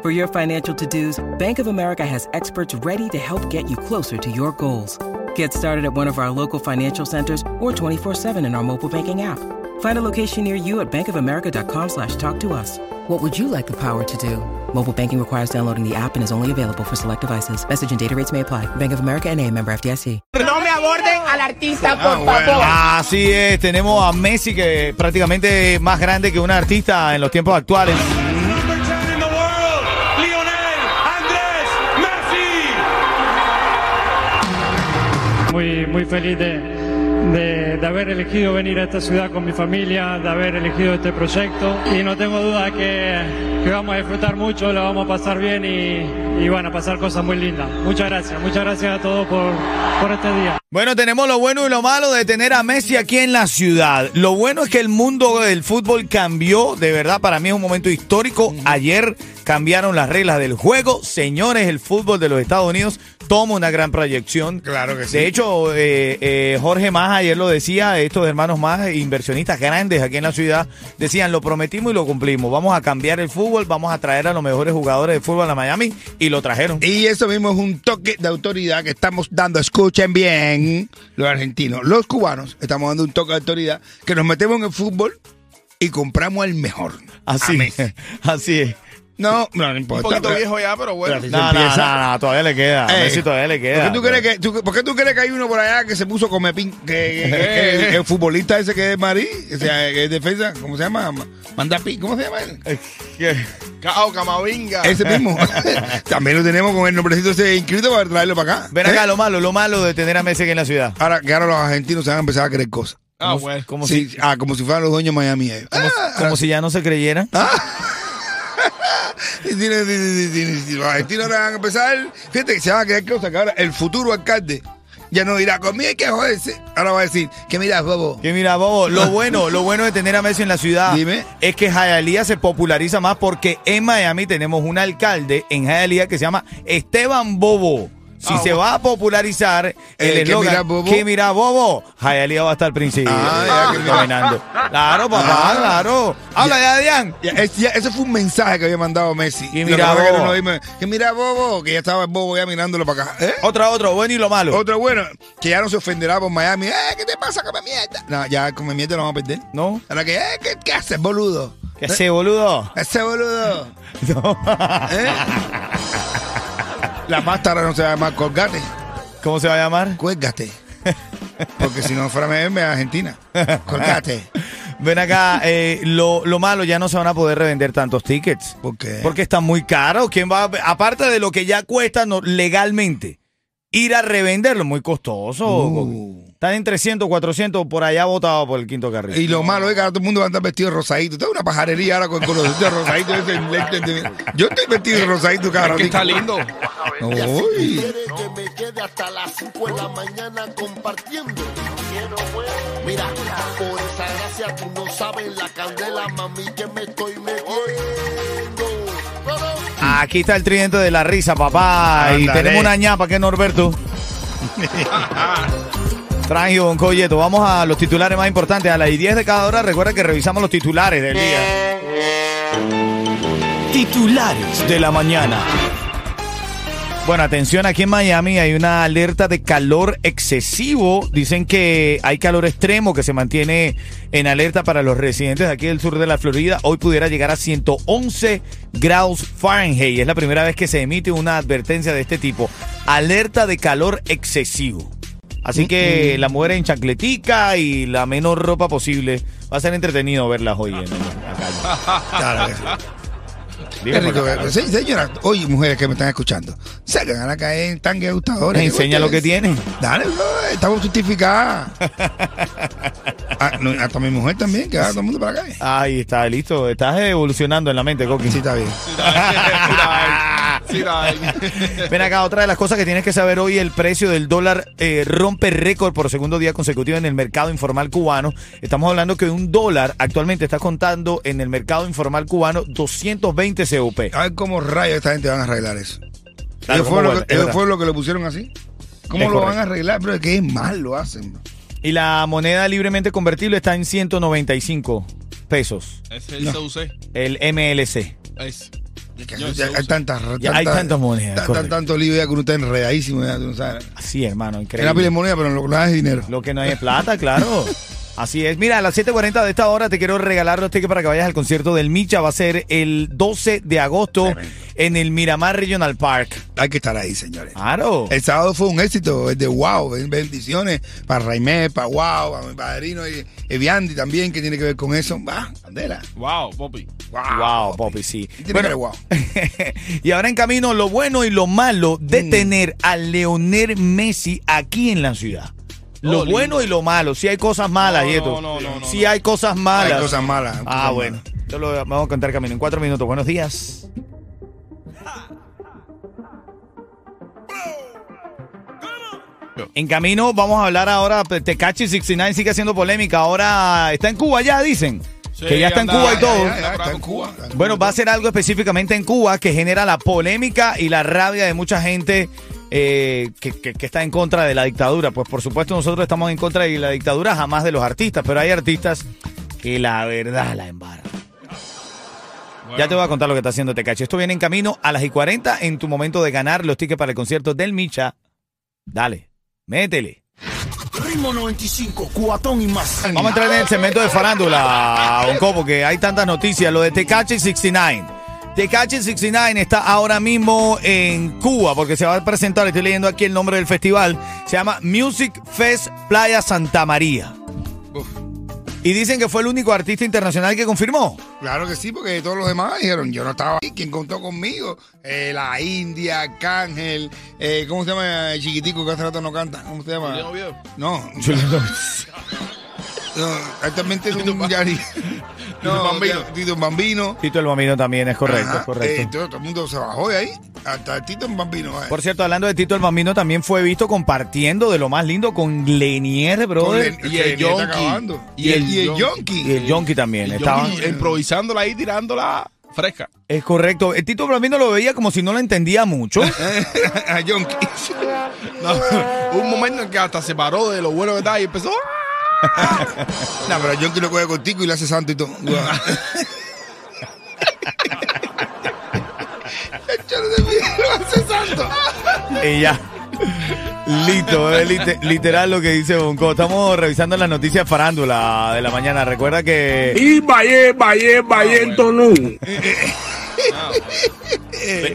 For your financial to dos, Bank of America has experts ready to help get you closer to your goals. Get started at one of our local financial centers or 24-7 in our mobile banking app. Find a location near you at bankofamerica.com slash talk to us. What would you like the power to do? Mobile banking requires downloading the app and is only available for select devices. Message and data rates may apply. Bank of America and a member FDIC. No me aborden al artista, ah, por favor. Así es, tenemos a Messi que prácticamente más grande que un artista en los tiempos actuales. Muy, muy feliz de, de- de haber elegido venir a esta ciudad con mi familia, de haber elegido este proyecto y no tengo duda que, que vamos a disfrutar mucho, lo vamos a pasar bien y, y van a pasar cosas muy lindas. Muchas gracias, muchas gracias a todos por, por este día. Bueno, tenemos lo bueno y lo malo de tener a Messi aquí en la ciudad. Lo bueno es que el mundo del fútbol cambió, de verdad, para mí es un momento histórico. Ayer cambiaron las reglas del juego. Señores, el fútbol de los Estados Unidos toma una gran proyección. Claro que sí. De hecho, eh, eh, Jorge Más ayer lo decía, estos hermanos más inversionistas grandes aquí en la ciudad, decían, lo prometimos y lo cumplimos. Vamos a cambiar el fútbol, vamos a traer a los mejores jugadores de fútbol a Miami y lo trajeron. Y eso mismo es un toque de autoridad que estamos dando. Escuchen bien, los argentinos, los cubanos, estamos dando un toque de autoridad que nos metemos en el fútbol y compramos el mejor. Así, así es. No, no, no importa. Un poquito pero- viejo ya, pero bueno. pero así No, se no, empieza. no, no, todavía le queda. A Ey, Messi todavía le queda. ¿Por qué, tú crees que, tú- por qué tú crees que hay uno por allá que se puso come pin, que, que- que el, el futbolista ese que es Marí, o sea, que es defensa, ¿cómo se llama? Manda pi, ¿cómo se llama él? Cao, Camavinga. Ese mismo. También lo tenemos con el nombrecito ese inscrito para traerlo para acá. Ven acá, ¿Eh? lo malo, lo malo de tener a Messi aquí en la ciudad. Ahora que ahora los argentinos se van a empezar a creer cosas. Ah, bueno. Como, Sí, si, ah, como si fueran los dueños de Miami. eh. como, Ah, como si ya no se creyera. sí, ahora van a empezar. Fíjate que se van a creer cosas que ahora el futuro alcalde ya no dirá conmigo hay que joderse. Ahora va a decir que mira, bobo. Que mira, Bobo, lo bueno, lo bueno de tener a Messi en la ciudad Dime. es que Hialeah se populariza más porque en Miami tenemos un alcalde en Hialeah que se llama Esteban Bobo. Si Ah, se va a popularizar el Eh, ¿qué eslogan mira, Bobo? que mira Bobo, Hialeah va a estar principio. Ah, dominando. Claro, papá, Ah. claro. Habla ya, ya, ese fue un mensaje que había mandado Messi. Que Lo mira, es que bobo. no dime, que mira, bobo, que ya estaba el bobo ya mirándolo para acá. ¿Eh? Otro, otro, bueno y lo malo. Otro bueno, que ya no se ofenderá por Miami. Eh, ¿qué te pasa, come mierda? No, ya come mierda lo vamos a perder. ¿No? Ahora que, eh, ¿qué, qué haces, boludo? ¿Qué hace, boludo? Ese boludo. No. La pasta ahora no se va a llamar colgate, ¿Cómo se va a llamar? cuélgate. Porque si no fuera es Argentina. Colgate. Ven acá, eh, lo, lo malo, ya no se van a poder revender tantos tickets. ¿Por qué? Porque están muy caros. ¿Quién va a- aparte de lo que ya cuesta no- legalmente, ir a revenderlo muy costoso. Uh. Están en 300, 400 por allá botado por el quinto carril. Y lo malo es que ahora todo el mundo va a andar vestido de rosadito. Esto es una pajarería ahora con, con los de rosadito. Yo estoy vestido de rosadito cada Es que está lindo. Uy. Quiere que me quede hasta las 5 de la mañana compartiendo. Mira, por esa gracia tú no sabes la candela, mami, que me estoy metiendo. Aquí está el tridente de la risa, papá. Y tenemos una ñapa que es Norberto. Frangio Don Colleto. Vamos a los titulares más importantes. A las 10 de cada hora, recuerda que revisamos los titulares del día. Titulares de la mañana. Bueno, atención, aquí en Miami hay una alerta de calor excesivo. Dicen que hay calor extremo que se mantiene en alerta para los residentes de aquí del sur de la Florida. Hoy pudiera llegar a 111 grados Fahrenheit. Es la primera vez que se emite una advertencia de este tipo. Alerta de calor excesivo. Así que la mujer en chancletica y la menor ropa posible. Va a ser entretenido verlas hoy en la calle. Sí. Qué rico. Se- Señora, oye, mujeres que me están escuchando, salgan a caer en tanque gustadores. Enseña lo que tienen. Dale, estamos justificadas. Ah, no, hasta mi mujer también, que va todo el mundo para acá. Ahí está, listo. Estás evolucionando en la mente, Coqui. Sí, está bien. Sí, Ven acá, otra de las cosas que tienes que saber hoy, el precio del dólar eh, rompe récord por segundo día consecutivo en el mercado informal cubano. Estamos hablando que un dólar actualmente está contando en el mercado informal cubano 220 CUP. A ver cómo rayos esta gente van a arreglar eso. Claro, ¿cómo fueron, lo que, Es ellos verdad. fueron lo que lo pusieron así. ¿Cómo Es lo van a arreglar? Pero es que es mal lo hacen. bro. Y la moneda libremente convertible está en 195 pesos. Es el CUC. El MLC. Es. Yo ya hay tantas, Ya hay tantas monedas, tanto ya que uno está enredadísimo. Ya, tú no sabes. Así, hermano, Es la pila increíble. de moneda, pero lo que no es dinero. Lo que no hay es plata, claro. Así es. Mira, a las 7.40 de esta hora te quiero regalar los tickets para que vayas al concierto del Micha. Va a ser el 12 de agosto en el Miramar Regional Park. Hay que estar ahí, señores. Claro. El sábado fue un éxito, es de wow, ben- bendiciones para Raimé, para wow, para mi padrino y Eviandi también, que tiene que ver con eso. Va, bandera. Wow, Poppy. Wow, Poppy, sí. Y tiene que ver wow. y ahora en camino lo bueno y lo malo de Mm. tener a Leonel Messi aquí en la ciudad. Lo Oh, lindo. bueno y lo malo. Si hay cosas malas, No, y esto. no, no, no, Si hay cosas malas. Hay cosas malas. Ah, cosas bueno. malas. Yo lo vamos a contar camino en cuatro minutos. Buenos días. En camino vamos a hablar ahora. Tecachi 69 sigue haciendo polémica. Ahora está en Cuba ya, dicen. Sí, que ya está en Cuba y todo. ya, ya. está en Cuba. Bueno, va a ser algo específicamente en Cuba que genera la polémica y la rabia de mucha gente eh, que, que- que está en contra de la dictadura. Pues por supuesto nosotros estamos en contra de la dictadura, jamás de los artistas, pero hay artistas que la verdad la embarran. Ya te voy a contar lo que está haciendo Tecachi. Esto viene en camino a las y 40 en tu momento de ganar los tickets para el concierto del Micha. Dale, métele. Ritmo 95, cuatón y más. Vamos a entrar en el segmento de farándula, Bonco, porque hay tantas noticias. Lo de Tecachi 69. Tecachi 69 está ahora mismo en Cuba porque se va a presentar, estoy leyendo aquí el nombre del festival, se llama Music Fest Playa Santa María. Y dicen que fue el único artista internacional que confirmó. Claro que sí, porque todos los demás dijeron, yo no estaba ahí, ¿quién contó conmigo? Eh, la India, Cángel, eh, ¿cómo se llama el chiquitico que hace rato no canta? ¿Cómo se llama? Julián. No, no, actualmente es un Yari. Tito Bambino. Tito Bambino. Tito el Bambino también es correcto, Ajá, es correcto. eh, todo, todo el mundo se bajó de ahí, hasta Tito Bambino. eh. Por cierto, hablando de Tito el Bambino, también fue visto compartiendo de lo más lindo con Lenier, Con brother. Len- Y el Yonki. acabando. Y Y el, el y el Yonki. Y el Yonki también. Estaban, improvisándola ahí, tirándola fresca. es correcto. El Tito Bambino lo veía como si no lo entendía mucho. A Yonki. No, hubo un momento en que hasta se paró de lo bueno que estaba y empezó. No, pero Yonki lo coge contigo y le hace santo y todo. El choro de mí lo hace santo. y ya. Listo, es lite- literal lo que dice Bonco. Estamos revisando las noticias farándula de la mañana. Recuerda que Y vaya, vaya, vaya,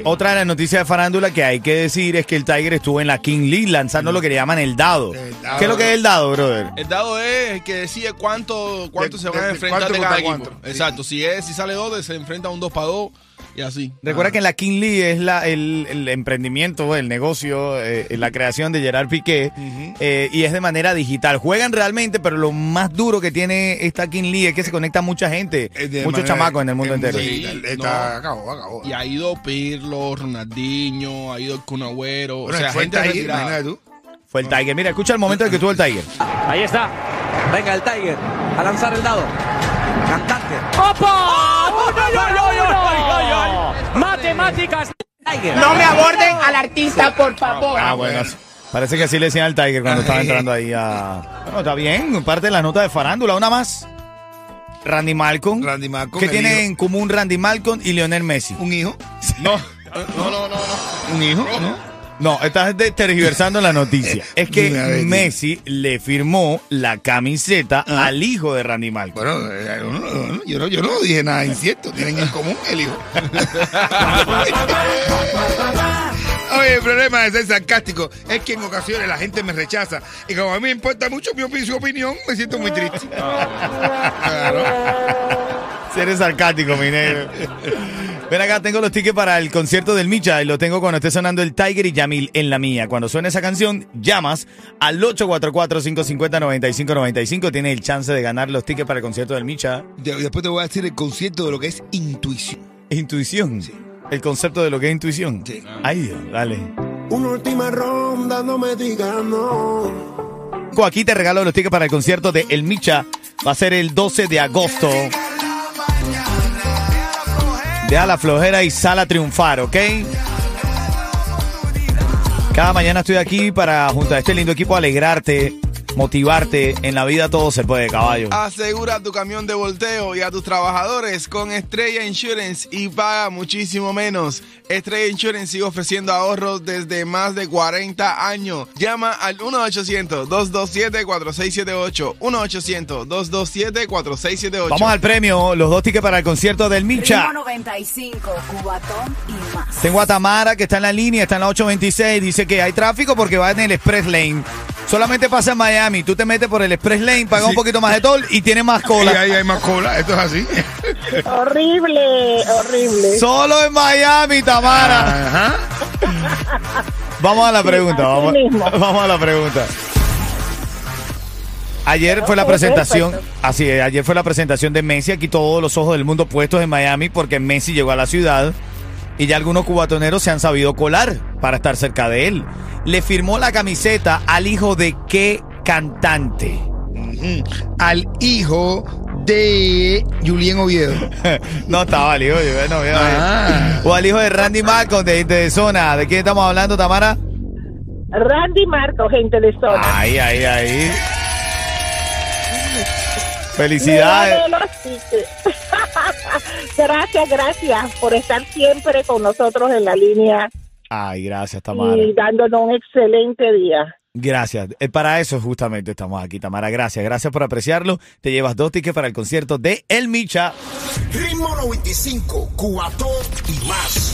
otra de las noticias de farándula que hay que decir es que el Tiger estuvo en la King League lanzando lo que le llaman el dado. El dado. ¿Qué es lo que es el dado, brother? El dado es el que decide cuánto, cuánto De- se van a enfrentar de cada equipo. cuánto. Exacto. Si es, si sale dos, se enfrenta a un 2 para 2 y así. Recuerda que en la King League es la, el, el emprendimiento, el negocio, eh, la creación de Gerard Piqué eh, y es de manera digital. Juegan realmente, pero lo más duro que tiene esta King League es que se conecta mucha gente, muchos chamacos en el mundo entero. Sí. Está, no. acabó, acabó. Y ha ido Pirlo, Ronaldinho, ha ido el Kun Agüero. Bueno, o sea, fue gente imagínate tú. Fue el Tiger. Mira, escucha el momento en que tuvo el Tiger. Ahí está. Venga el Tiger a lanzar el dado. Cantante. No me aborden al artista, por favor. Ah, bueno. Parece que así le decían al Tiger cuando estaba entrando ahí a... Bueno, está bien, parte de la nota de farándula. Una más. Randy Malcolm. Randy Malcolm, ¿Qué el tiene hijo. en común Randy Malcolm y Lionel Messi? ¿Un hijo? No, no, no, no. no. ¿Un hijo? ¿No? No, estás tergiversando la noticia. Es que. Messi le firmó la camiseta Ah. al hijo de Randy Malcolm. Bueno, eh, yo no, yo, no, yo no dije nada incierto. Tienen en común el hijo. Oye, el problema de ser sarcástico es que en ocasiones la gente me rechaza. Y como a mí me importa mucho mi su opinión, me siento muy triste. Claro. Si eres sarcástico, mi negro. Ven acá, tengo los tickets para el concierto del Micha y lo tengo cuando esté sonando el Tiger y Yamil en la mía. Cuando suene esa canción, llamas al 844-550-9595. Tienes el chance de ganar los tickets para el concierto del Micha. De- Después te voy a decir el concierto de lo que es intuición. Intuición. el concepto de lo que es intuición. Sí. Ay, Dios, dale. Una última ronda, no me digas no. Aquí te regalo los tickets para el concierto de El Micha. Va a ser el 12 de agosto. Deja la flojera y sal a triunfar, ¿ok? Cada mañana estoy aquí para, junto a este lindo equipo, alegrarte, motivarte. En la vida todo se puede, caballo. Asegura tu camión de volteo y a tus trabajadores con Estrella Insurance y paga muchísimo menos. Estrella Insurance sigue ofreciendo ahorros desde más de 40 años. Llama al 1-800-227-4678. 1-800-227-4678. Vamos al premio, los dos tickets para el concierto del Micha. Ritmo 95, Cubatón y más. Tengo a Tamara que está en la línea, está en la 826. Dice que hay tráfico porque va en el Express Lane. Solamente pasa en Miami. Tú te metes por el Express Lane, pagas un Sí. poquito más de toll y tienes más Y cola. ahí hay más cola, esto es así. Horrible, horrible. Solo en Miami, Tamara. Ajá. Vamos a la pregunta. Vamos, mismo. vamos a la pregunta. Ayer fue la presentación, así es, ayer fue la presentación de Messi, aquí todos los ojos del mundo puestos en Miami porque Messi llegó a la ciudad y ya algunos cubatoneros se han sabido colar para estar cerca de él. Le firmó la camiseta al hijo de qué cantante. Al hijo de Julien Oviedo. no estaba el hijo, yo, bueno, bueno, Ah. o al hijo de Randy Malcolm de, de zona. ¿De quién estamos hablando, Tamara? Randy Marco, gente de zona. Ahí, ahí, ahí. Felicidades. gracias, gracias por estar siempre con nosotros en la línea Ay, gracias, Tamara. y dándonos un excelente día. Gracias. Eh, Para eso justamente estamos aquí, Tamara. Gracias. Gracias por apreciarlo. Te llevas dos tickets para el concierto de El Micha. Ritmo 95, Cubatón y más.